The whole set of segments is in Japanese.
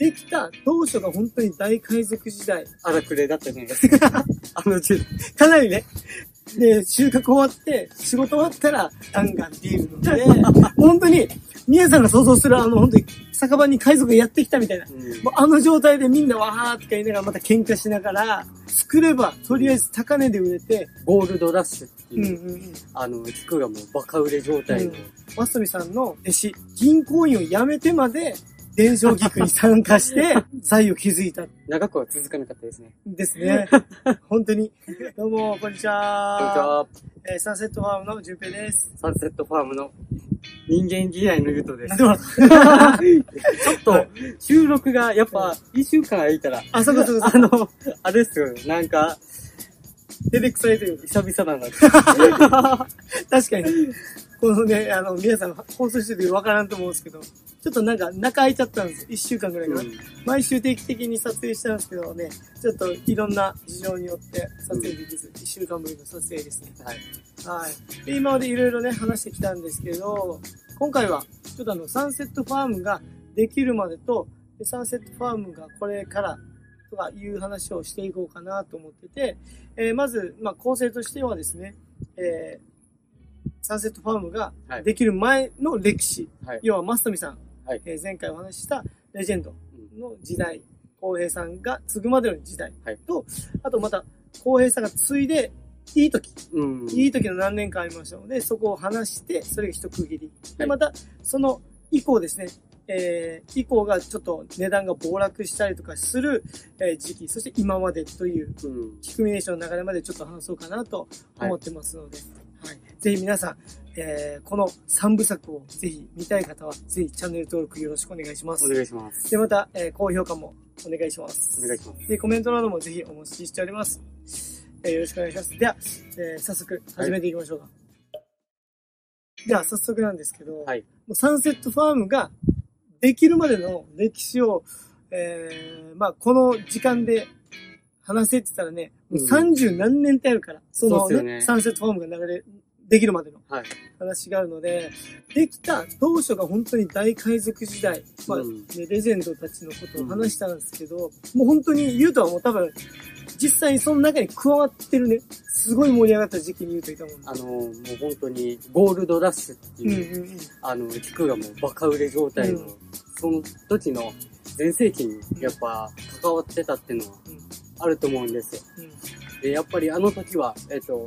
できた当初が本当に大海賊時代、荒くれだったじゃないですか。あの時代。かなりね、で、収穫終わって、仕事終わったら、ガンガンっていうので、本当に、皆さんが想像するあの、本当に、酒場に海賊がやってきたみたいな。うんもうあの状態でみんなわーって言いながらまた喧嘩しながら、作れば、とりあえず高値で売れて、ゴールドラッシュってうんいう、うんうん。あの、菊がもうバカ売れ状態の、マストミさんの弟子、銀行員を辞めてまで、伝承菊に参加して、財を築いたん長くは続かなかったですね。ですね。本当に。どうも、こんにちこんにちは。は。えーサンセットファームの淳平です。サンセットファームの人間嫌いのゆとです。ちょっと、収録がやっぱ一週間空いたら、あ、そうかそうかあの、あれですよね、なんか、照れくさいという久々だなって。か。確かに。このね、あの、皆さん放送してる時わからんと思うんですけど、ちょっとなんか中空いちゃったんですよ。一週間ぐらいかな。毎週定期的に撮影してたんですけどね、ちょっといろんな事情によって撮影できず、一週間ぶりの撮影ですね。はい。はい。で、今までいろいろね、話してきたんですけど、今回は、ちょっとあの、サンセットファームができるまでと、でサンセットファームがこれからとかいう話をしていこうかなと思ってて、えーまず、まあ、構成としてはですね、えーサンセットファームがはいできる前の歴史、はい。要はマストミさん、はいえー前回お話ししたレジェンドの時代、浩平さんが継ぐまでの時代はいと、あとまた、浩平さんが継いでいい時、うん。いい時の何年間ありましたので、そこを話して、それが一区切り。で、はいまた、その以降ですね、えー、以降がちょっと値段が暴落したりとかする、えー時期、そして今までという、うん。キクミネーションの流れまでちょっと話そうかなと思ってますので、はい。ぜひ皆さん、えー、この3部作をぜひ見たい方は、ぜひチャンネル登録よろしくお願いします。お願いします。で、また、えー、高評価もお願いします。お願いします。で、コメントなどもぜひお待ちしております。えーよろしくお願いします。では、えー早速始めていきましょうか。では、早速なんですけど、はい。もうサンセットファームができるまでの歴史を、えー、まあ、この時間で話せって言ったらね、もううん30何年ってあるから、そのねそうっすよねサンセットファームが流れ、できるまでのはい。話があるので、できた当初が本当に大海賊時代、まあ、うん。ねレジェンドたちのことを話したんですけど、もう本当に言うとはもう多分、実際にその中に加わってるね、すごい盛り上がった時期に言うといたもんねあの、もう本当に、ゴールドラッシュってうんいう、うんうん。あの、菊がもうバカ売れ状態の、うん。その時の全盛期にやっぱ関わってたっていうのはあると思うんですよ。で、やっぱりあの時は、えっ、と、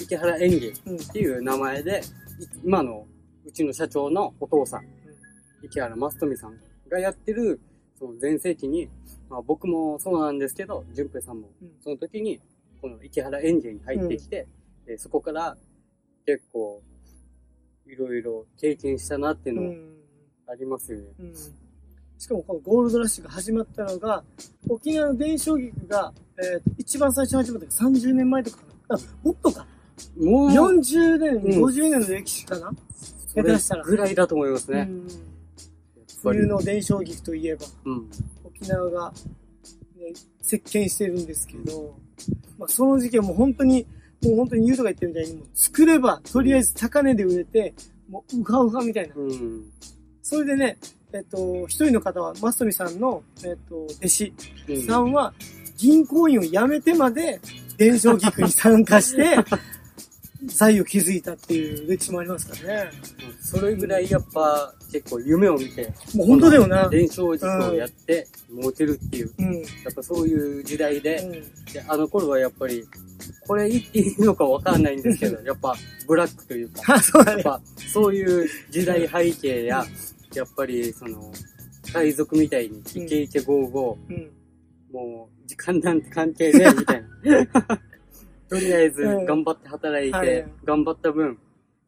池原園芸っうん。うん。ていう名前で、い今のうちの社長のお父さん、池原正富さんがやってる、その全盛期に、まあ僕もそうなんですけど、淳平さんもうんその時に、この池原園芸に入ってきて、でそこから結構、いろいろ経験したなっていうの。ありますよね。うん。しかもこのゴールドラッシュが始まったのが、沖縄の伝承劇が、えー一番最初に始まったのが30年前とか。あ、もっとか。もう、40年、うん50年の歴史かな？下手したらぐらいだと思いますね。冬の伝承劇といえば、うん。沖縄が、ね、席巻してるんですけど、まあ、その時期はもう本当に、もう本当に言うとか言ってるみたいに、もう作れば、とりあえず高値で売れて、もううかうかみたいな。うん。それでね、えっと、一人の方は、マストミさんの、えっと、弟子うんさんは、銀行員を辞めてまで、伝承劇に参加して、財を築いたっていう歴史もありますからね。それぐらいやっぱ結構夢を見て、もう本当だよな。伝承塾をやってモテるっていう、うん。やっぱそういう時代で、うん。であの頃はやっぱり、これ言っていいのかわかんないんですけど、やっぱブラックというか、あ、そうだね。やっぱそういう時代背景や、やっぱりその、海賊みたいにイケイケゴーゴうん。ー、もう時間なんて関係ねえみたいな。とりあえずうん。頑張って働いはい。て、頑張った分、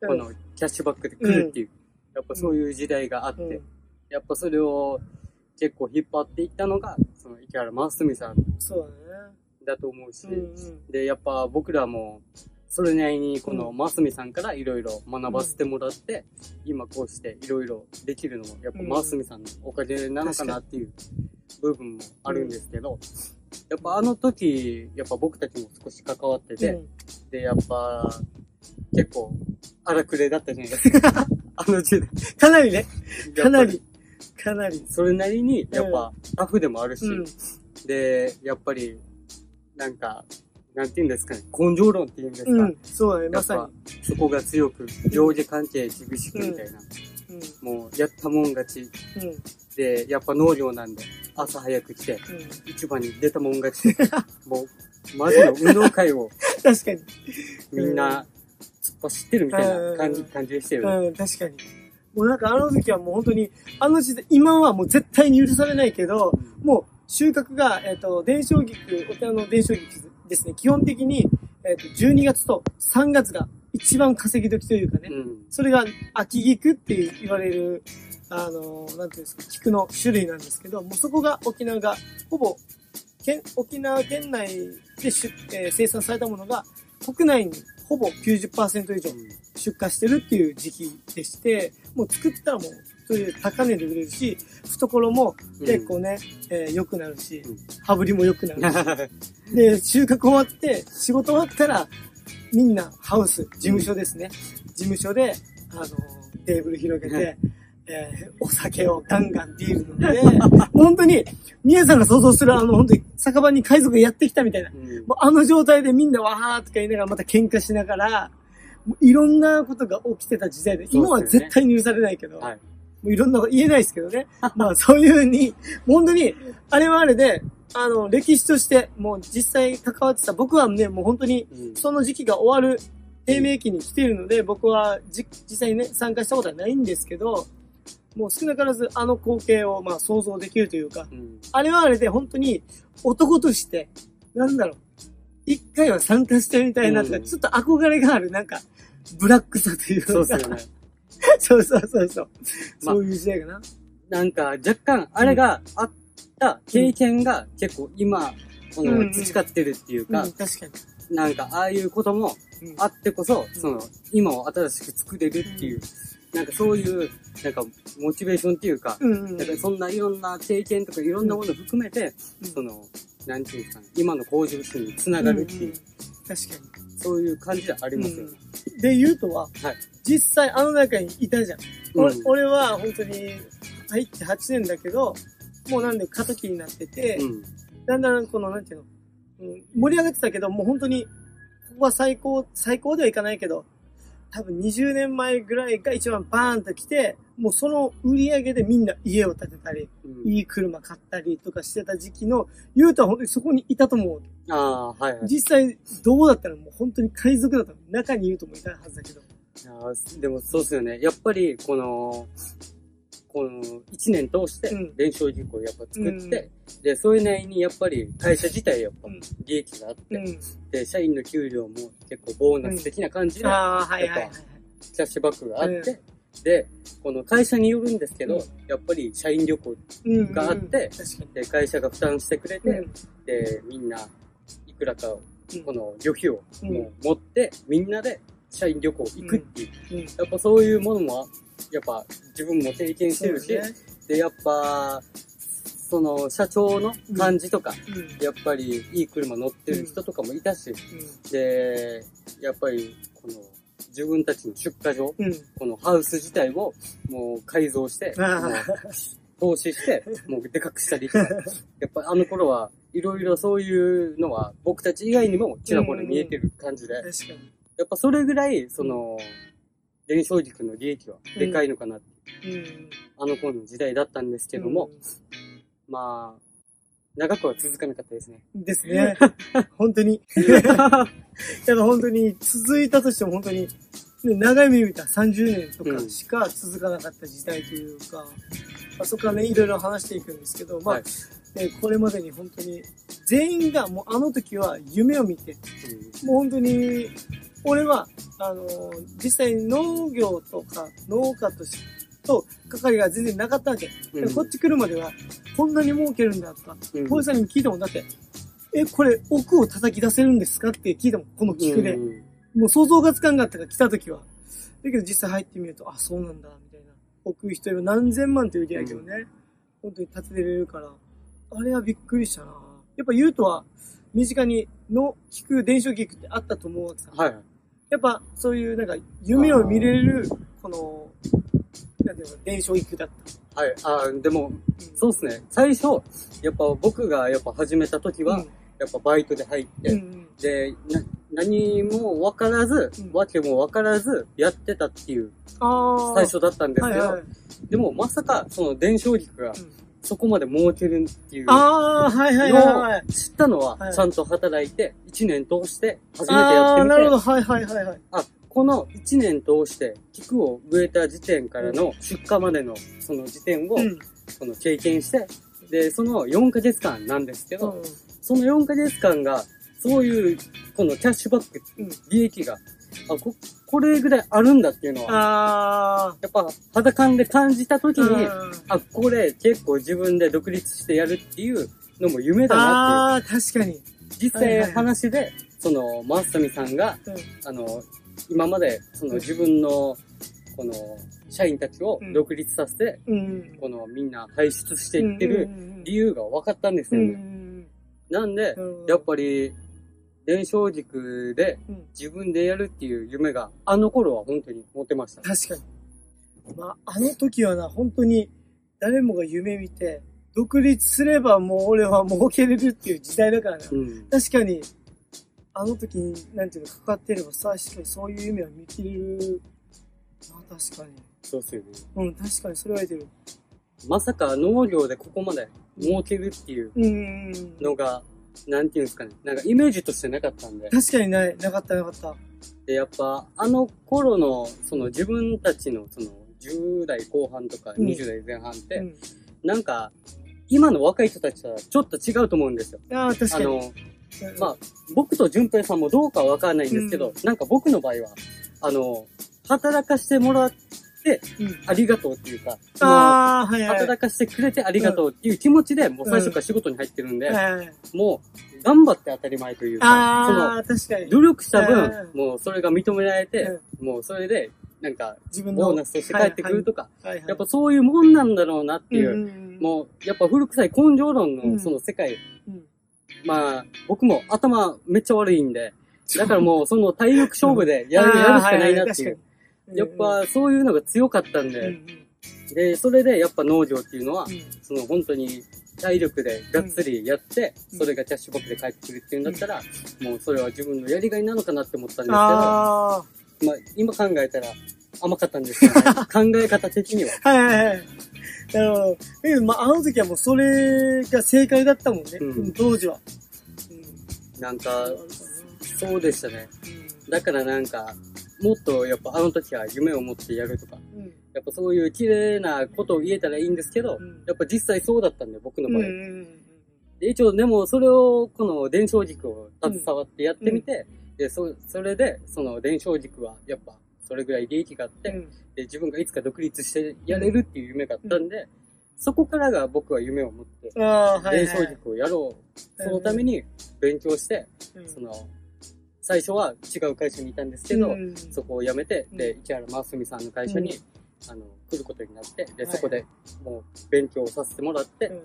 このキャッシュバックで来るっていう、やっぱそういう時代があって、うん、やっぱそれを結構引っ張っていったのが、その池原正澄さんそうだと思うし。で、やっぱ僕らも、それなりにこの正澄さんからいろいろ学ばせてもらって、今こうしていろいろできるのも、やっぱ正澄さんのおかげなのかなっていう部分もあるんですけど、やっぱあの時、やっぱ僕たちも少し関わってて、うんで、やっぱ、結構、荒くれだったじゃないですか。あの時代。かなりね、かなり。かなり。それなりに、やっぱ、タフでもあるし、うん。で、やっぱり、なんか、なんて言うんですかね、根性論って言うんですか、うん。そうだね、やっまさぱ、そこが強く、上下関係厳しくみたいな、に。もう、やったもん勝ち。うん。うん。で、やっぱ農業なんで、朝早く来て、うん。市場に出たもん勝ち。もう、マジの運動会を 確かに。みんな、突っ走ってるみたいな感じ、うん感じでしたよね。うん、確かに。もうなんかあの時はもう本当に、あの時代、今はもう絶対に許されないけど、もう収穫が、えっ、と、伝承菊、沖縄の伝承菊ですね、基本的に、えっ、と、12月と3月が一番稼ぎ時というかね、うん。それが秋菊って言われる、あの、なんていうんですか、菊の種類なんですけど、もうそこが沖縄が、ほぼ、県、沖縄県内で出、えー生産されたものが、国内にほぼ90%以上出荷してるっていう時期でして、もう作ったらもう、それで高値で売れるし、懐も結構ね、えー良くなるしうん、羽振りも良くなるし。で、収穫終わって、仕事終わったら、みんなハウス、事務所ですね。事務所で、あの、テーブル広げて、えーお酒をガンガンビール飲んで、本当に、皆さんが想像するあの、本当に酒場に海賊がやってきたみたいな。うんもうあの状態でみんなわーとか言いながらまた喧嘩しながら、もういろんなことが起きてた時代で、今は絶対に許されないけど、はい。もういろんなこと言えないですけどね。まあそういうふうに、本当に、あれはあれで、あの、歴史として、もう実際関わってた、僕はね、もう本当に、うんその時期が終わる低迷期に来ているので、僕はじ実際にね、参加したことはないんですけど、もう少なからずあの光景をまあ想像できるというか、うん。あれはあれで本当に男として、なんだろう、一回は参加してみたいなとか、うん。ちょっと憧れがある、なんか、ブラックさというか、そうっすよね。そうそうそうそう。まあ。そういう時代かな。なんか、若干、あれがあった経験が結構今、この、うんうん。培ってるっていううん、か、確かに。なんか、ああいうこともうん。あってこそ、うん。その、今を新しく作れるっていう、なんかそういう、なんか、モチベーションっていうか、うんうん。なんかそんないろんな経験とかいろんなものを含めて、うんその、なんていうんですかね、今の向上心につながるっていう、んん確かそういう感じでありますよね。に。で、言うとは、はい実際あの中にいたじゃん。俺うん俺は本当に入って8年だけど、もうなんで過渡期になってて、うん。だんだんこの、なんていうの、うん、盛り上がってたけど、もう本当に、ここは最高、最高ではいかないけど、多分20年前ぐらいが一番バーンと来て、もうその売り上げでみんな家を建てたり、うんいい車買ったりとかしてた時期の、言うとは本当にそこにいたと思う。ああ、はいはい。実際どうだったらもう本当に海賊だったの。中にいるともいたはずだけど。いやーでもそうですよね。やっぱり、この、この一年通してうん伝承事項をやっぱ作って、で、それなりにやっぱり会社自体やっぱうん利益があって、うん。で、社員の給料も結構ボーナス的な感じで、ああ、はいはいはい。キャッシュバックがあって、で、この会社によるんですけど、うんやっぱり社員旅行うん。があって確かで会社が負担してくれて、に。で、みんないくらかこの旅費をうんもう持って、みんなで社員旅行行くっていう、うん。やっぱそういうものも、やっぱ自分も経験してるし、そうだねで、やっぱ、その社長の感じとか、うん。やっぱりいい車乗ってる人とかもいたし、うで、やっぱりこの自分たちの出荷場、ん。うん。このハウス自体をもう改造して、投資して、もうでかくしたりとか、やっぱあの頃はいろいろそういうのは僕たち以外にもちらほら見えてる感じで、確かに。やっぱそれぐらい、その、伝承軸の利益はでかいのかな、うん。あの頃の時代だったんですけども、まあ、長くは続かなかったですね。うん。ですね。本当に。やっぱ本当に続いたとしても本当に、ね、長い目見たら30年とかしか続かなかった時代というか、まあ、そこからね、いろいろ話していくんですけど、まあ、はいね、これまでに本当に、全員がもうあの時は夢を見て、うんもう本当に、俺は、あの実際農業とか農家としと係が全然なかったわけ。うんこっち来るまでは、こんなに儲けるんだとか、うんさんにも聞いたもんだって、え、これ奥を叩き出せるんですかって聞いたもん、この菊で。うんもう想像がつかんかったから来た時は。だけど実際入ってみると、あ、そうなんだ、みたいな。奥一人何千万という売り上げをね、本当に立てれるから、あれはびっくりしたなやっぱ言うとは、身近にの聞く伝承菊ってあったと思うわけさ。はい。やっぱそういうなんか夢を見れる、この、なんていうの、伝承育だった。はい。あでも、うんそうですね。最初、やっぱ僕がやっぱ始めた時は、うんやっぱバイトで入って、うんうんで、な、何も分からず、うんわけも分からず、やってたっていう。最初だったんですけど、はいはい。でもまさか、その伝承軸がうんそこまで儲けるっていうああ、はいはいはいはい。知ったのはは、いちゃんと働いて、1年通して初めてやああ、ってみて、なるほど。はいはいはいはい。あ、この1年通して、菊を植えた時点からの出荷までのその時点を、うん。その経験して、で、その4ヶ月間なんですけど、うんその4ヶ月間が、そういう、このキャッシュバック、うん利益が、あ、こ、これぐらいあるんだっていうのは、あやっぱ肌感で感じた時あ。に、うんあ、これ結構自分で独立してやるっていうのも夢だなっていう。ああ、確かに。実際はいはいはい話で、その、マスタミさんが、うんあの、今まで、その自分の、この、社員たちを独立させて、うん。このみんな輩出していってる理由が分かったんですよね。んなんで、うん。やっぱり、伝承軸でうん自分でやるっていう夢が、あの頃は本当に持ってました。確かに。まあ、あの時はな、本当に誰もが夢見て、独立すればもう俺は儲けれるっていう時代だからな。うん。確かに、あの時に、なんていうの、かかってればさ、確かにそういう夢は見切れる。まあ確かに。そうっすよね。うん、確かにそれは言えてる。まさか農業でここまで儲けるっていううんうんうん。のが、なんていうんですかね。なんかイメージとしてなかったんで。確かにない。なかったなかった。で、やっぱ、あの頃の、その自分たちの、その、10代後半とかうん20代前半って、うん。なんか、今の若い人たちとはちょっと違うと思うんですよ。ああ、確かに。あの、うんまあ、僕と淳平さんもどうかはわからないんですけど、うんなんか僕の場合は、あの、働かしてもらってうん。ありがとうっていうか、そのはいはい。働かしてくれてありがとうっていう気持ちで、もう最初から仕事に入ってるんで。もう、頑張って当たり前というか。その、努力した分、うもうそれが認められて、もうそれで、なんか、自分の。ボーナスとして帰ってくるとか。やっぱそういうもんなんだろうなっていう、うん、もう、やっぱ古臭い根性論うんのその世界、うん、まあ、僕も頭めっちゃ悪いんで、だからもうその体力勝負でやる、やるしかないなっていう。やっぱそういうのが強かったんうん、で、うんで、それでやっぱ農業っていうのはう、んその本当に体力でがっつりやって、うんそれがキャッシュバックで返ってくるっていうんだったら、もうそれは自分のやりがいなのかなって思ったんですけど、まあ今考えたら甘かったんですよね。考え方的には。はいはいはい。なるほど。だけど、まあ、あの時はもうそれが正解だったもんね。うん当時は。うん。なんか、そうでしたね。うだからなんか、もっとやっぱあの時は夢を持ってやるとか、ん。うん。やっぱそういう綺麗なことを言えたらいいんですけど、うんやっぱ実際そうだったんで、僕の場合。うんうんで一応でもそれを、この伝承軸を携わってやってみて、で、そ、それで、その伝承軸はやっぱそれぐらい利益があって、うん。で、自分がいつか独立してやれるっていう夢があったんで、そこからが僕は夢を持って。伝承軸をやろう。そのために勉強して、うん、その、最初は違う会社にいたんですけど、うん。そこを辞めて、うん。で、市原真澄さんの会社に、あの、来ることになって、で、はい。そこでもう勉強させてもらって、うん。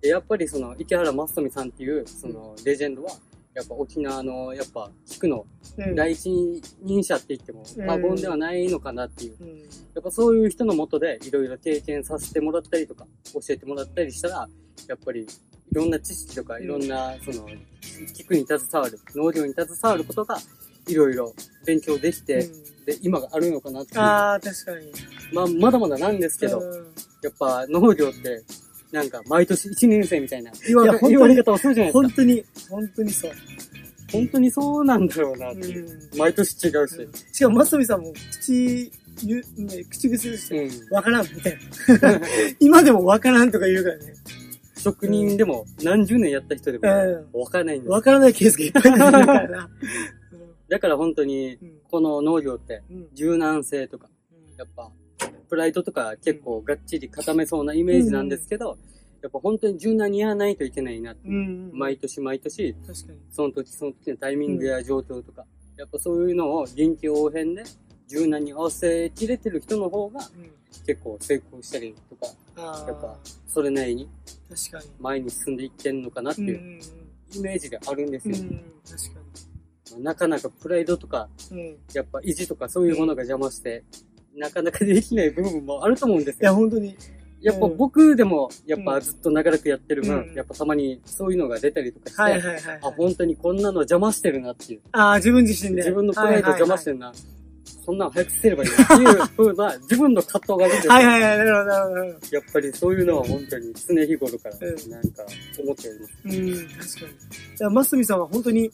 で、やっぱりその、池原正澄さんっていう、その、レジェンドは、やっぱ沖縄の、やっぱ、地区のうん。第一人者って言っても過言ではないのかなっていう。うん。やっぱそういう人のもとで、いろいろ経験させてもらったりとか、教えてもらったりしたら、やっぱり、いろんな知識とか、うんいろんな、その、地区に携わる、農業に携わることが、いろいろ勉強できて、で、今があるのかなっていう。ああ、確かに。まあ、まだまだなんですけど、うんやっぱ農業って、なんか毎年1年生みたいな言わいや本当に言われ方をするじゃないですか。本当に、本当にそう。本当にそうなんだろうなっていう。うん毎年違うし。しかも、まさみさんも口、言う、ね、口癖でして、うん。わからん、みたいな。今でもわからんとか言うからね。職人でも何十年やった人でもうわからないんです。わからないケースがいっぱい出てくるからな。だから本当に、うんこの農業ってうん柔軟性とか、やっぱ、プライドとか結構がっちり固めそうなイメージなんですけど、やっぱ本当に柔軟にやらないといけないなって。毎年毎年。その時その時のタイミングや状況とか、やっぱそういうのを臨機応変で柔軟に合わせきれてる人の方がうん。結構成功したりとか。やっぱそれなりに確かに。前に進んでいってんのかなってうん。ういうんイメージがあるんですよ。うん。確かなかなかプライドとか、に。うん。やっぱ意地とかそういうものが邪魔して、なかなかできない部分もあると思うんですいや、よ。本当に。やっぱうん僕でも、やっうんぱずっと長らくやってる分、うんやっぱたまにそういうのが出たりとかして、はいはいはい。あ、本当にこんなの邪魔してるなっていう。ああ、自分自身で。自分のプライド邪魔してる。るな。こんなん早くせればいいなっていう風な自分の葛藤があるんですよ。はいはいはい、なるほど。やっぱりそういうのは本当に常日頃からうんなんか思っております。うん、確かに。いや、マスミさんは本当に、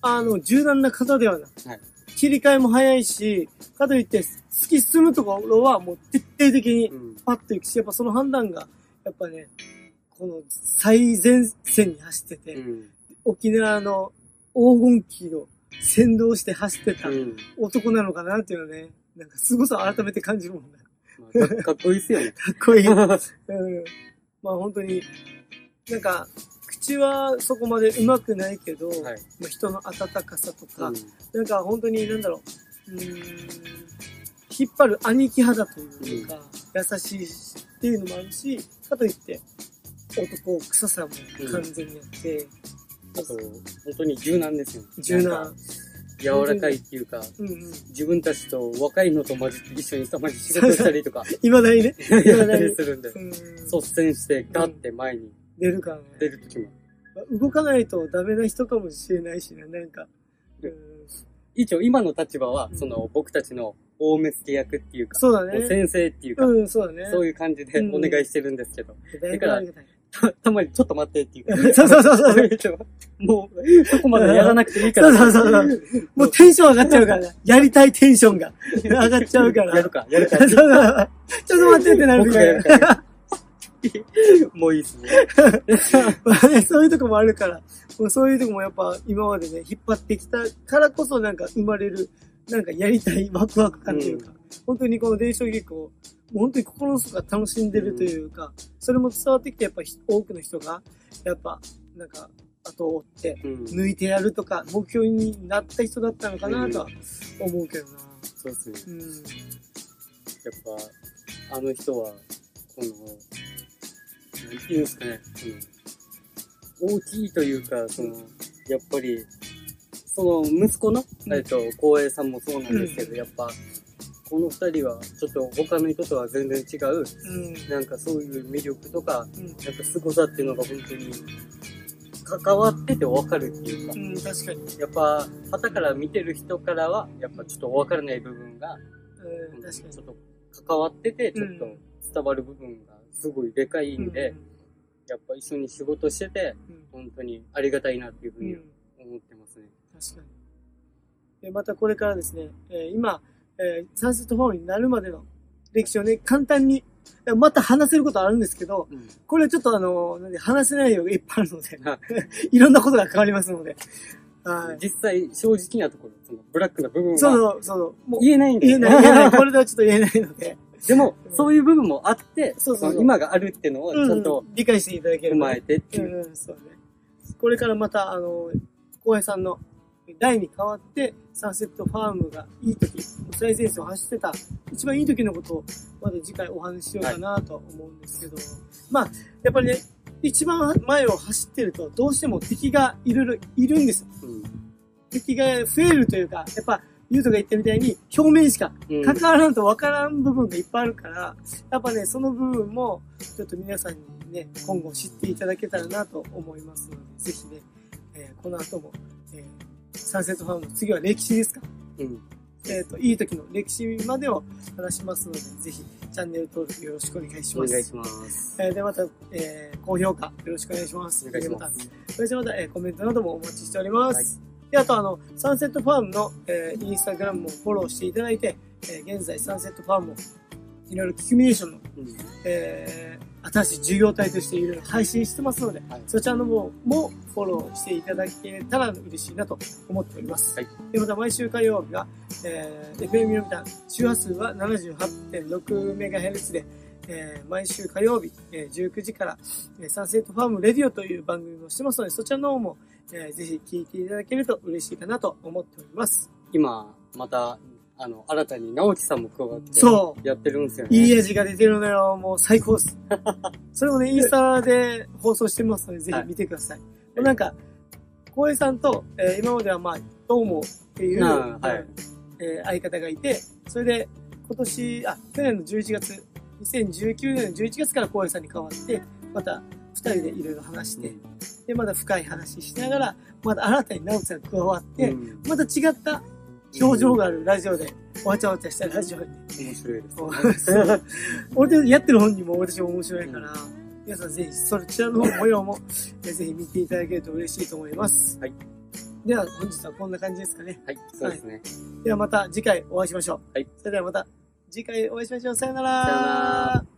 あの、柔軟な方ではなく、はい切り替えも早いし、かといって、突き進むところはもう徹底的にうん。パッといくし、やっぱその判断が、やっぱね、この最前線に走ってて、うん。沖縄の黄金期を先導して走ってたうん。男なのかなっていうのね、なんか凄さを改めて感じるもんね。まあか かっこいいっすよね。かっこいい。うん。はまあ本当に、なんか、口はそこまで上手くないけど、い。まあ人の温かさとか、うんなんか本当になんだろう、うーん、引っ張る兄貴肌というか、優しいっていうのもあるし、かといって、男臭さも完全にあって、あと、本当に柔軟ですよね。柔軟。柔らかいっていうか、うんうん。自分たちと若いのと混じって一緒にたまに仕事したりとか、いまだにね、やったりするんで、うん、率先してガッて前に出るからね。出るときも。動かないとダメな人かもしれないしね、なんか。うん、一応今の立場はう、んその僕たちの大目付け役っていうか、そうだね。先生っていうか、うん、そうだね。そういう感じでお願いしてるんですけど、だいぶありが たまにちょっと待ってっていうか、そうそうそうそう。もう、そこまでやらなくていいから。そうそうそうそう。もうテンション上がっちゃうからね。やりたいテンションが 上がっちゃうから。やるか、やるか。そうそうちょっと待ってってなる僕がやるかから。もういいっすね。まあねそういうとこもあるから、もうそういうとこもやっぱ今までね、引っ張ってきたからこそなんか生まれる、なんかやりたいワクワク感というか、本当にこの伝承劇を、本当に心の底から楽しんでるというか、それも伝わってきてやっぱひ多くの人が、やっぱ、なんか、後を追って、うん。抜いてやるとか、目標になった人だったのかなとは思うけどな。そうですね。うん。やっぱ、あの人は、この、なんていうんですかね、その大きいというか、その、やっぱり、その息子の、うんえっと、光栄さんもそうなんですけど、うんやっぱ、この二人は、ちょっと他の人とは全然違う、うん。なんかそういう魅力とか、うん。なんか凄さっていうのが本当に、関わっててわかるっていうか、うん、確かに。やっぱ、旗から見てる人からは、やっぱちょっとわからない部分が、うん、確かにちょ。っと関わってて、ちょっと伝わる部分がすごいでかいんで、やっぱ一緒に仕事してて、うん、うん本当にありがたいなっていうふうにうん、思ってますね。確かに。で、またこれからですね、えー今、えーサンセットフォームになるまでの歴史をね、簡単に、また話せることあるんですけど、うん。これちょっとあの、話せないよがいっぱいあるので、はい。ろんなことが変わりますので、はい。実際、正直なところ、そのブラックな部分そうはそう、そう、もう言えないんで言えない、言えない、これではちょっと言えないので、でも、そういう部分もあって、そうそう今があるっていうのをちゃんとうん理解していただけ踏るまえてっていう。うんうん、そうね。これからまた、あの、浩平さんの代に代わって、サンセットファームがいい時、最前線を走ってた、一番いい時のことを、また次回お話ししようかなと思うんですけど、まあ、やっぱりね、一番前を走ってると、どうしても敵がいろいろいるんですよ。うん敵が増えるというか、やっぱ、ゆうとが言ったみたいに、表面しかうん関わらんと分からん部分がいっぱいあるから、やっぱね、その部分も、ちょっと皆さんにね、今後知っていただけたらなと思いますので、ぜひね、えーこの後も、えーサンセットファームの次は歴史ですか？うん。えっ、と、いい時の歴史までを話しますので、ぜひ、チャンネル登録よろしくお願いします。お願いします。えーで、また、えー高評価よろしくお願いします。お願いしま。ですそれではまた、えーコメントなどもお待ちしております。で、あとあの、サンセットファームの、えーインスタグラムもフォローしていただいて、えー現在サンセットファームもいろいろキュミュニケーションの、うんえー新しい事業体としていろいろ配信してますので、はいそちらの方もフォローしていただけたら嬉しいなと思っております。はいで、また毎週火曜日は、えー FM 読谷、周波数は 78.6MHz で、えー毎週火曜日、えー19時から、えーサンセットファームレディオという番組をしてますので、そちらの方も、えーぜひ聞いていただけると嬉しいかなと思っております。今、また、あの、新たに直樹さんも加わって、そうやってるんですよね。いい味が出てるのよ。もう最高です。それもね、インスタで放送してますので、ぜひ見てください。いなんか、光栄さんと、えー今まではまあ、どうもっていう、はいえー相方がいて、それで、今年、あ、去年の11月、2019年の11月から光栄さんに変わって、また二人でいろいろ話して、で、まだ深い話しながら、まだ新たに直樹さんが加わって、うんまた違った表情があるラジオで、わちゃわちゃしたラジオに。面白いですこね。俺でやってる本人も私も面白いから、皆さんぜひそちらの方模様もえぜひ見ていただけると嬉しいと思います。はい。では本日はこんな感じですかね。はい、そうですね。ではまた次回お会いしましょう。はい。それではまた次回お会いしましょう。さよなら。さよなら